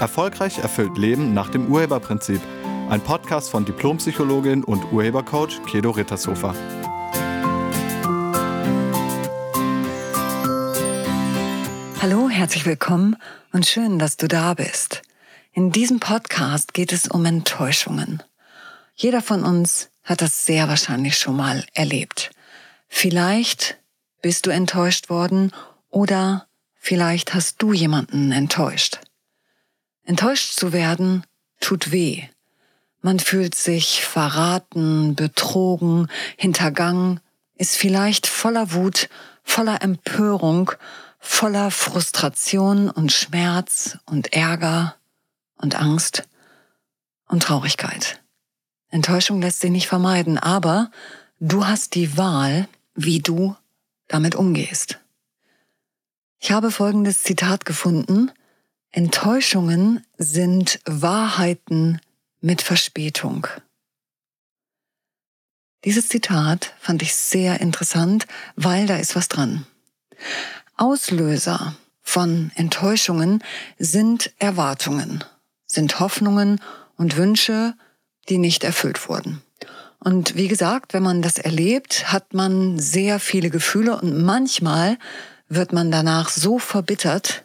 Erfolgreich erfüllt Leben nach dem Urheberprinzip. Ein Podcast von Diplompsychologin und Urhebercoach Kedo Rittershofer. Hallo, herzlich willkommen und schön, dass du da bist. In diesem Podcast geht es um Enttäuschungen. Jeder von uns hat das sehr wahrscheinlich schon mal erlebt. Vielleicht bist du enttäuscht worden oder vielleicht hast du jemanden enttäuscht. Enttäuscht zu werden tut weh. Man fühlt sich verraten, betrogen, hintergangen, ist vielleicht voller Wut, voller Empörung, voller Frustration und Schmerz und Ärger und Angst und Traurigkeit. Enttäuschung lässt sich nicht vermeiden, aber du hast die Wahl, wie du damit umgehst. Ich habe folgendes Zitat gefunden, Enttäuschungen sind Wahrheiten mit Verspätung. Dieses Zitat fand ich sehr interessant, weil da ist was dran. Auslöser von Enttäuschungen sind Erwartungen, sind Hoffnungen und Wünsche, die nicht erfüllt wurden. Und wie gesagt, wenn man das erlebt, hat man sehr viele Gefühle und manchmal wird man danach so verbittert,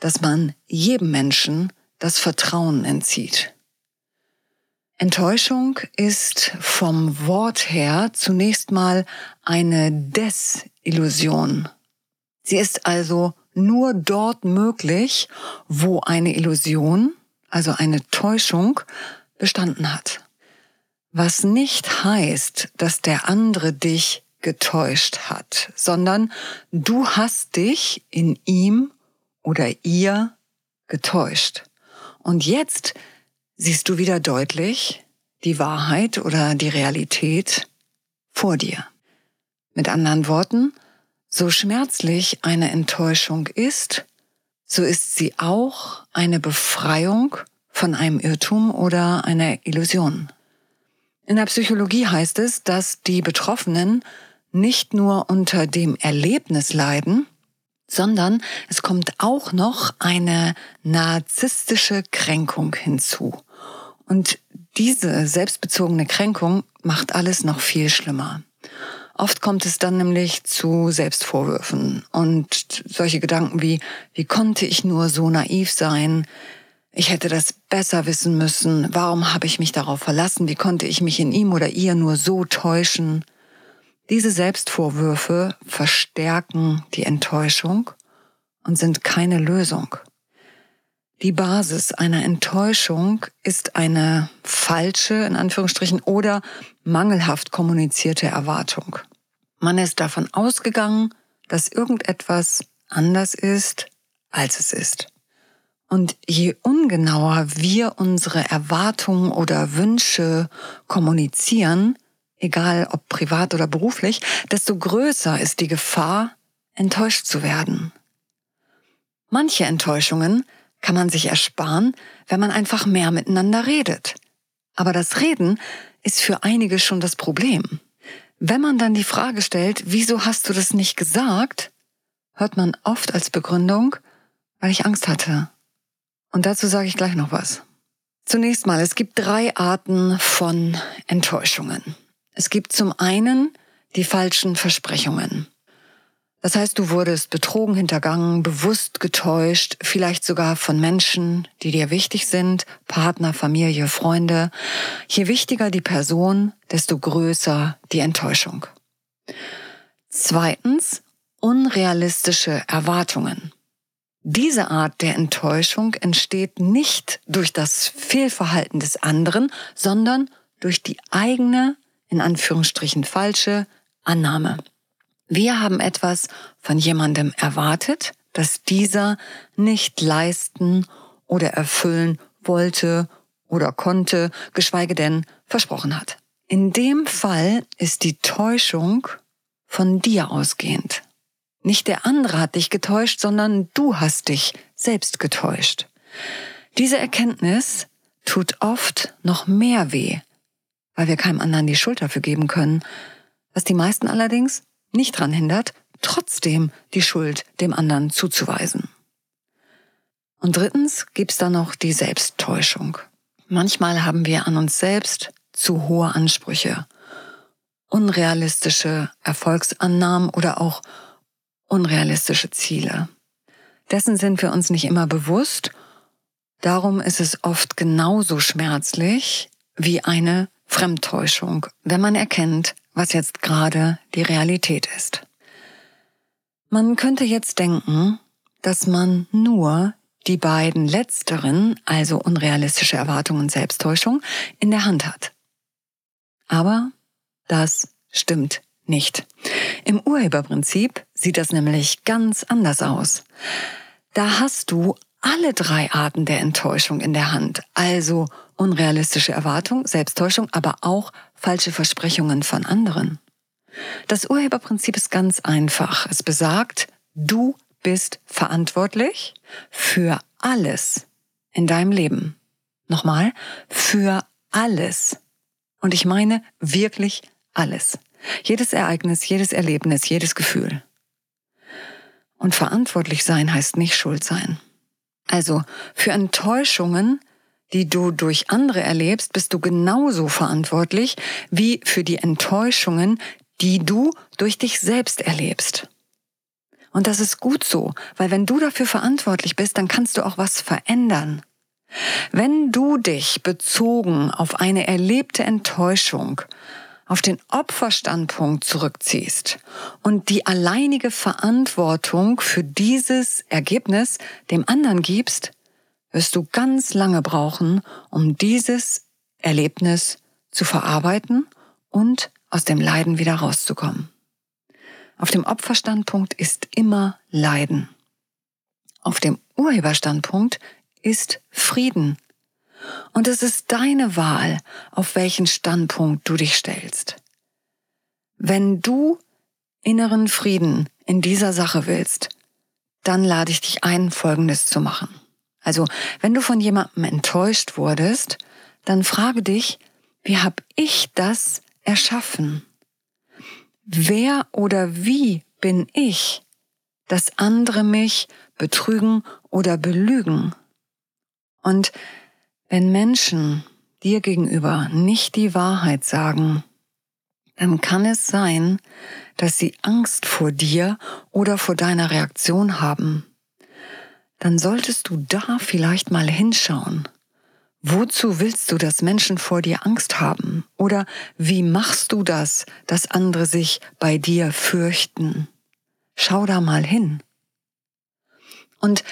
dass man jedem Menschen das Vertrauen entzieht. Enttäuschung ist vom Wort her zunächst mal eine Desillusion. Sie ist also nur dort möglich, wo eine Illusion, also eine Täuschung, bestanden hat. Was nicht heißt, dass der andere dich getäuscht hat, sondern du hast dich in ihm oder ihr getäuscht. Und jetzt siehst du wieder deutlich die Wahrheit oder die Realität vor dir. Mit anderen Worten, so schmerzlich eine Enttäuschung ist, so ist sie auch eine Befreiung von einem Irrtum oder einer Illusion. In der Psychologie heißt es, dass die Betroffenen nicht nur unter dem Erlebnis leiden, sondern es kommt auch noch eine narzisstische Kränkung hinzu. Und diese selbstbezogene Kränkung macht alles noch viel schlimmer. Oft kommt es dann nämlich zu Selbstvorwürfen und solche Gedanken wie, wie konnte ich nur so naiv sein? Ich hätte das besser wissen müssen. Warum habe ich mich darauf verlassen? Wie konnte ich mich in ihm oder ihr nur so täuschen? Diese Selbstvorwürfe verstärken die Enttäuschung und sind keine Lösung. Die Basis einer Enttäuschung ist eine falsche, in Anführungsstrichen, oder mangelhaft kommunizierte Erwartung. Man ist davon ausgegangen, dass irgendetwas anders ist, als es ist. Und je ungenauer wir unsere Erwartungen oder Wünsche kommunizieren, egal ob privat oder beruflich, desto größer ist die Gefahr, enttäuscht zu werden. Manche Enttäuschungen kann man sich ersparen, wenn man einfach mehr miteinander redet. Aber das Reden ist für einige schon das Problem. Wenn man dann die Frage stellt, wieso hast du das nicht gesagt, hört man oft als Begründung, weil ich Angst hatte. Und dazu sage ich gleich noch was. Zunächst mal, es gibt drei Arten von Enttäuschungen. Es gibt zum einen die falschen Versprechungen. Das heißt, du wurdest betrogen, hintergangen, bewusst getäuscht, vielleicht sogar von Menschen, die dir wichtig sind, Partner, Familie, Freunde. Je wichtiger die Person, desto größer die Enttäuschung. Zweitens, unrealistische Erwartungen. Diese Art der Enttäuschung entsteht nicht durch das Fehlverhalten des anderen, sondern durch die eigene in Anführungsstrichen falsche Annahme. Wir haben etwas von jemandem erwartet, das dieser nicht leisten oder erfüllen wollte oder konnte, geschweige denn versprochen hat. In dem Fall ist die Täuschung von dir ausgehend. Nicht der andere hat dich getäuscht, sondern du hast dich selbst getäuscht. Diese Erkenntnis tut oft noch mehr weh, weil wir keinem anderen die Schuld dafür geben können, was die meisten allerdings nicht dran hindert, trotzdem die Schuld dem anderen zuzuweisen. Und drittens gibt's da noch die Selbsttäuschung. Manchmal haben wir an uns selbst zu hohe Ansprüche, unrealistische Erfolgsannahmen oder auch unrealistische Ziele. Dessen sind wir uns nicht immer bewusst. Darum ist es oft genauso schmerzlich wie eine Fremdtäuschung, wenn man erkennt, was jetzt gerade die Realität ist. Man könnte jetzt denken, dass man nur die beiden letzteren, also unrealistische Erwartungen und Selbsttäuschung, in der Hand hat. Aber das stimmt nicht. Im Urheberprinzip sieht das nämlich ganz anders aus. Da hast du alle drei Arten der Enttäuschung in der Hand, also unrealistische Erwartung, Selbsttäuschung, aber auch falsche Versprechungen von anderen. Das Urheberprinzip ist ganz einfach. Es besagt, du bist verantwortlich für alles in deinem Leben. Nochmal, für alles. Und ich meine wirklich alles. Jedes Ereignis, jedes Erlebnis, jedes Gefühl. Und verantwortlich sein heißt nicht schuld sein. Also für Enttäuschungen, die du durch andere erlebst, bist du genauso verantwortlich wie für die Enttäuschungen, die du durch dich selbst erlebst. Und das ist gut so, weil wenn du dafür verantwortlich bist, dann kannst du auch was verändern. Wenn du dich bezogen auf eine erlebte Enttäuschung auf den Opferstandpunkt zurückziehst und die alleinige Verantwortung für dieses Ergebnis dem anderen gibst, wirst du ganz lange brauchen, um dieses Erlebnis zu verarbeiten und aus dem Leiden wieder rauszukommen. Auf dem Opferstandpunkt ist immer Leiden. Auf dem Urheberstandpunkt ist Frieden. Und es ist deine Wahl, auf welchen Standpunkt du dich stellst. Wenn du inneren Frieden in dieser Sache willst, dann lade ich dich ein, Folgendes zu machen. Also, wenn du von jemandem enttäuscht wurdest, dann frage dich, wie habe ich das erschaffen? Wer oder wie bin ich, dass andere mich betrügen oder belügen? Und wenn Menschen dir gegenüber nicht die Wahrheit sagen, dann kann es sein, dass sie Angst vor dir oder vor deiner Reaktion haben. Dann solltest du da vielleicht mal hinschauen. Wozu willst du, dass Menschen vor dir Angst haben? Oder wie machst du das, dass andere sich bei dir fürchten? Schau da mal hin. Und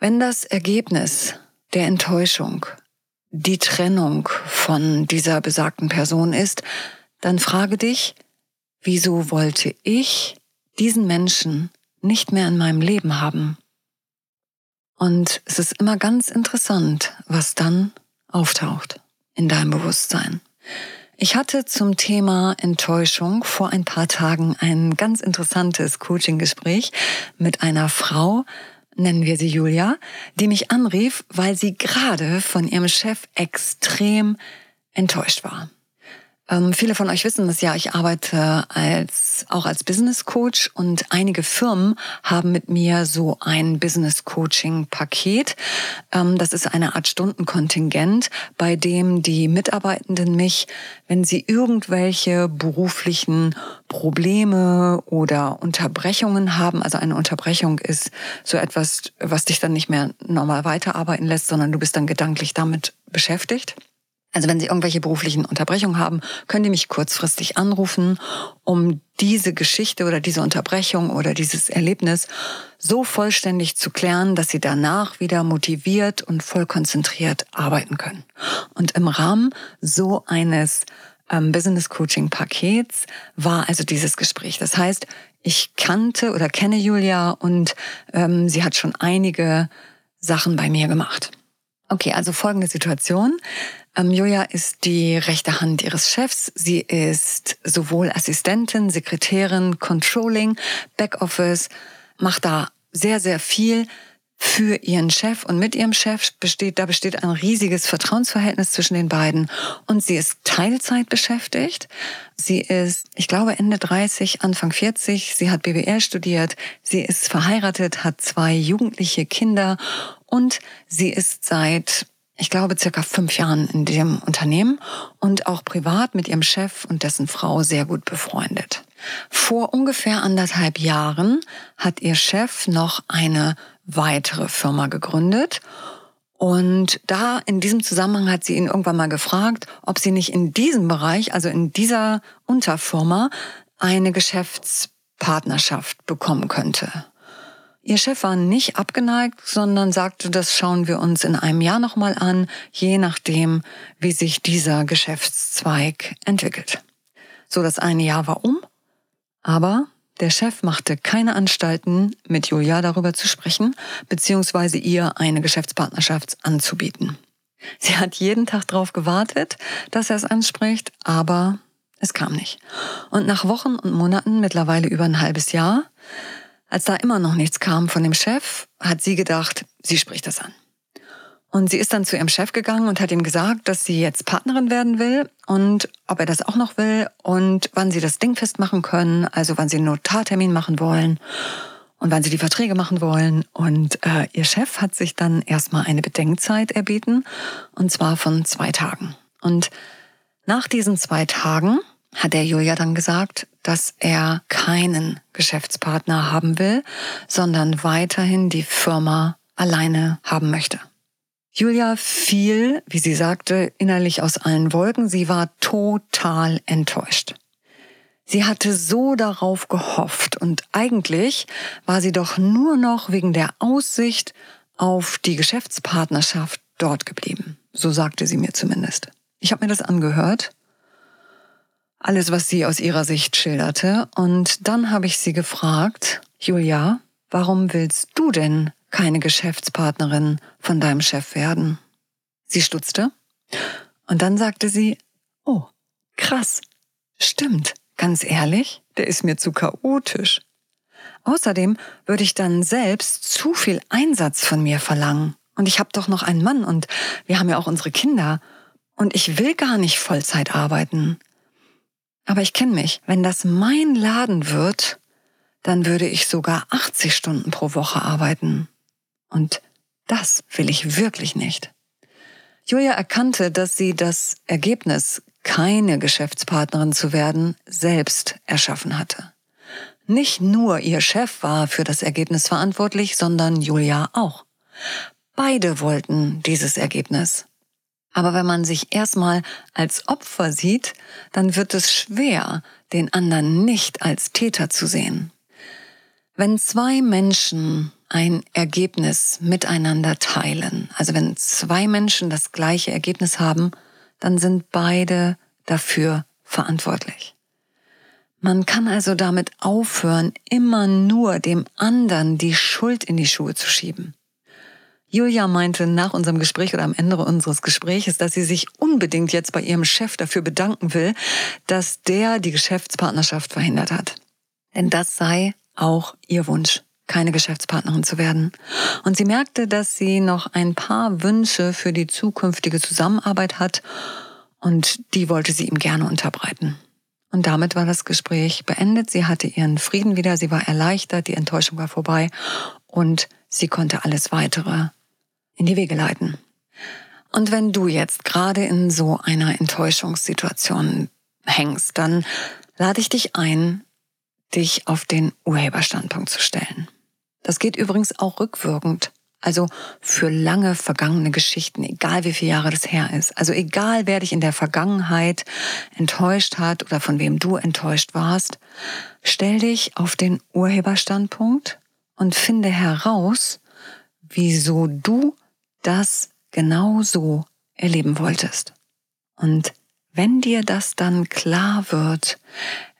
wenn das Ergebnis der Enttäuschung die Trennung von dieser besagten Person ist, dann frage dich, wieso wollte ich diesen Menschen nicht mehr in meinem Leben haben? Und es ist immer ganz interessant, was dann auftaucht in deinem Bewusstsein. Ich hatte zum Thema Enttäuschung vor ein paar Tagen ein ganz interessantes Coaching-Gespräch mit einer Frau, nennen wir sie Julia, die mich anrief, weil sie gerade von ihrem Chef extrem enttäuscht war. Ähm, viele von euch wissen das ja, ich arbeite als, auch als Business Coach und einige Firmen haben mit mir so ein Business Coaching Paket. Ähm, das ist eine Art Stundenkontingent, bei dem die Mitarbeitenden mich, wenn sie irgendwelche beruflichen Probleme oder Unterbrechungen haben, also eine Unterbrechung ist so etwas, was dich dann nicht mehr normal weiterarbeiten lässt, sondern du bist dann gedanklich damit beschäftigt also wenn Sie irgendwelche beruflichen Unterbrechungen haben, können die mich kurzfristig anrufen, um diese Geschichte oder diese Unterbrechung oder dieses Erlebnis so vollständig zu klären, dass Sie danach wieder motiviert und voll konzentriert arbeiten können. Und im Rahmen so eines ähm, Business Coaching Pakets war also dieses Gespräch. Das heißt, ich kannte oder kenne Julia und ähm, sie hat schon einige Sachen bei mir gemacht. Okay, also folgende Situation. Ähm, Julia ist die rechte Hand ihres Chefs. Sie ist sowohl Assistentin, Sekretärin, Controlling, Backoffice, macht da sehr, sehr viel für ihren Chef und mit ihrem Chef besteht, da besteht ein riesiges Vertrauensverhältnis zwischen den beiden und sie ist Teilzeit beschäftigt. Sie ist, ich glaube, Ende 30, Anfang 40. Sie hat BWL studiert. Sie ist verheiratet, hat zwei jugendliche Kinder und sie ist seit, ich glaube, circa fünf Jahren in dem Unternehmen und auch privat mit ihrem Chef und dessen Frau sehr gut befreundet. Vor ungefähr anderthalb Jahren hat ihr Chef noch eine weitere Firma gegründet und da in diesem Zusammenhang hat sie ihn irgendwann mal gefragt, ob sie nicht in diesem Bereich, also in dieser Unterfirma, eine Geschäftspartnerschaft bekommen könnte. Ihr Chef war nicht abgeneigt, sondern sagte, das schauen wir uns in einem Jahr nochmal an, je nachdem, wie sich dieser Geschäftszweig entwickelt. So, das eine Jahr war um, aber der Chef machte keine Anstalten, mit Julia darüber zu sprechen, beziehungsweise ihr eine Geschäftspartnerschaft anzubieten. Sie hat jeden Tag darauf gewartet, dass er es anspricht, aber es kam nicht. Und nach Wochen und Monaten, mittlerweile über ein halbes Jahr, als da immer noch nichts kam von dem Chef, hat sie gedacht, sie spricht das an. Und sie ist dann zu ihrem Chef gegangen und hat ihm gesagt, dass sie jetzt Partnerin werden will und ob er das auch noch will und wann sie das Ding festmachen können, also wann sie einen Notartermin machen wollen und wann sie die Verträge machen wollen. Und äh, ihr Chef hat sich dann erstmal eine Bedenkzeit erbeten und zwar von zwei Tagen. Und nach diesen zwei Tagen hat der Julia dann gesagt, dass er keinen Geschäftspartner haben will, sondern weiterhin die Firma alleine haben möchte. Julia fiel, wie sie sagte, innerlich aus allen Wolken. Sie war total enttäuscht. Sie hatte so darauf gehofft und eigentlich war sie doch nur noch wegen der Aussicht auf die Geschäftspartnerschaft dort geblieben. So sagte sie mir zumindest. Ich habe mir das angehört, alles, was sie aus ihrer Sicht schilderte, und dann habe ich sie gefragt, Julia, warum willst du denn keine Geschäftspartnerin von deinem Chef werden. Sie stutzte und dann sagte sie, oh, krass, stimmt, ganz ehrlich, der ist mir zu chaotisch. Außerdem würde ich dann selbst zu viel Einsatz von mir verlangen. Und ich habe doch noch einen Mann und wir haben ja auch unsere Kinder. Und ich will gar nicht Vollzeit arbeiten. Aber ich kenne mich. Wenn das mein Laden wird, dann würde ich sogar 80 Stunden pro Woche arbeiten. Und das will ich wirklich nicht. Julia erkannte, dass sie das Ergebnis, keine Geschäftspartnerin zu werden, selbst erschaffen hatte. Nicht nur ihr Chef war für das Ergebnis verantwortlich, sondern Julia auch. Beide wollten dieses Ergebnis. Aber wenn man sich erstmal als Opfer sieht, dann wird es schwer, den anderen nicht als Täter zu sehen. Wenn zwei Menschen ein Ergebnis miteinander teilen. Also wenn zwei Menschen das gleiche Ergebnis haben, dann sind beide dafür verantwortlich. Man kann also damit aufhören, immer nur dem anderen die Schuld in die Schuhe zu schieben. Julia meinte nach unserem Gespräch oder am Ende unseres Gespräches, dass sie sich unbedingt jetzt bei ihrem Chef dafür bedanken will, dass der die Geschäftspartnerschaft verhindert hat. Denn das sei auch ihr Wunsch keine Geschäftspartnerin zu werden. Und sie merkte, dass sie noch ein paar Wünsche für die zukünftige Zusammenarbeit hat und die wollte sie ihm gerne unterbreiten. Und damit war das Gespräch beendet. Sie hatte ihren Frieden wieder, sie war erleichtert, die Enttäuschung war vorbei und sie konnte alles weitere in die Wege leiten. Und wenn du jetzt gerade in so einer Enttäuschungssituation hängst, dann lade ich dich ein, dich auf den Urheberstandpunkt zu stellen. Das geht übrigens auch rückwirkend. Also für lange vergangene Geschichten, egal wie viele Jahre das her ist. Also egal, wer dich in der Vergangenheit enttäuscht hat oder von wem du enttäuscht warst, stell dich auf den Urheberstandpunkt und finde heraus, wieso du das genau so erleben wolltest. Und wenn dir das dann klar wird,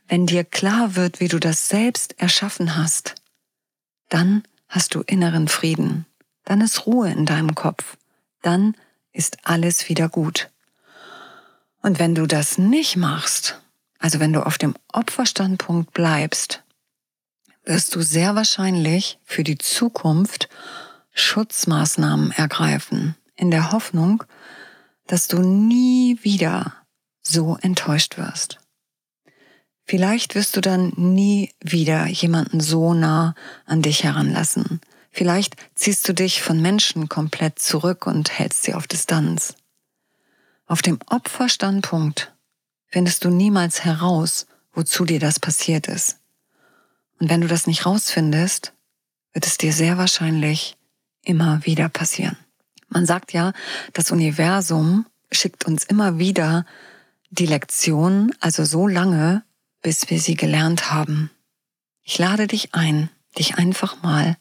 wenn dir klar wird, wie du das selbst erschaffen hast, dann hast du inneren Frieden, dann ist Ruhe in deinem Kopf, dann ist alles wieder gut. Und wenn du das nicht machst, also wenn du auf dem Opferstandpunkt bleibst, wirst du sehr wahrscheinlich für die Zukunft Schutzmaßnahmen ergreifen, in der Hoffnung, dass du nie wieder so enttäuscht wirst. Vielleicht wirst du dann nie wieder jemanden so nah an dich heranlassen. Vielleicht ziehst du dich von Menschen komplett zurück und hältst sie auf Distanz. Auf dem Opferstandpunkt findest du niemals heraus, wozu dir das passiert ist. Und wenn du das nicht rausfindest, wird es dir sehr wahrscheinlich immer wieder passieren. Man sagt ja, das Universum schickt uns immer wieder die Lektion, also so lange, bis wir sie gelernt haben. Ich lade dich ein, dich einfach mal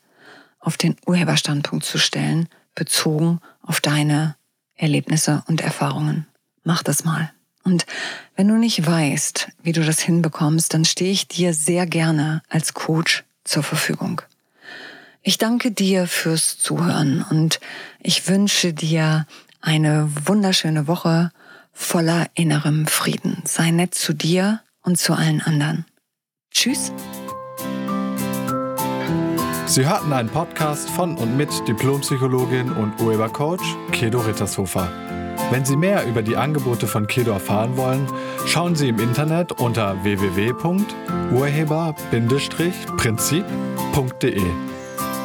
auf den Urheberstandpunkt zu stellen, bezogen auf deine Erlebnisse und Erfahrungen. Mach das mal. Und wenn du nicht weißt, wie du das hinbekommst, dann stehe ich dir sehr gerne als Coach zur Verfügung. Ich danke dir fürs Zuhören und ich wünsche dir eine wunderschöne Woche voller innerem Frieden. Sei nett zu dir und zu allen anderen. Tschüss. Sie hörten einen Podcast von und mit Diplompsychologin und Urhebercoach Kedo Rittershofer. Wenn Sie mehr über die Angebote von Kedo erfahren wollen, schauen Sie im Internet unter www.urheber-prinzip.de.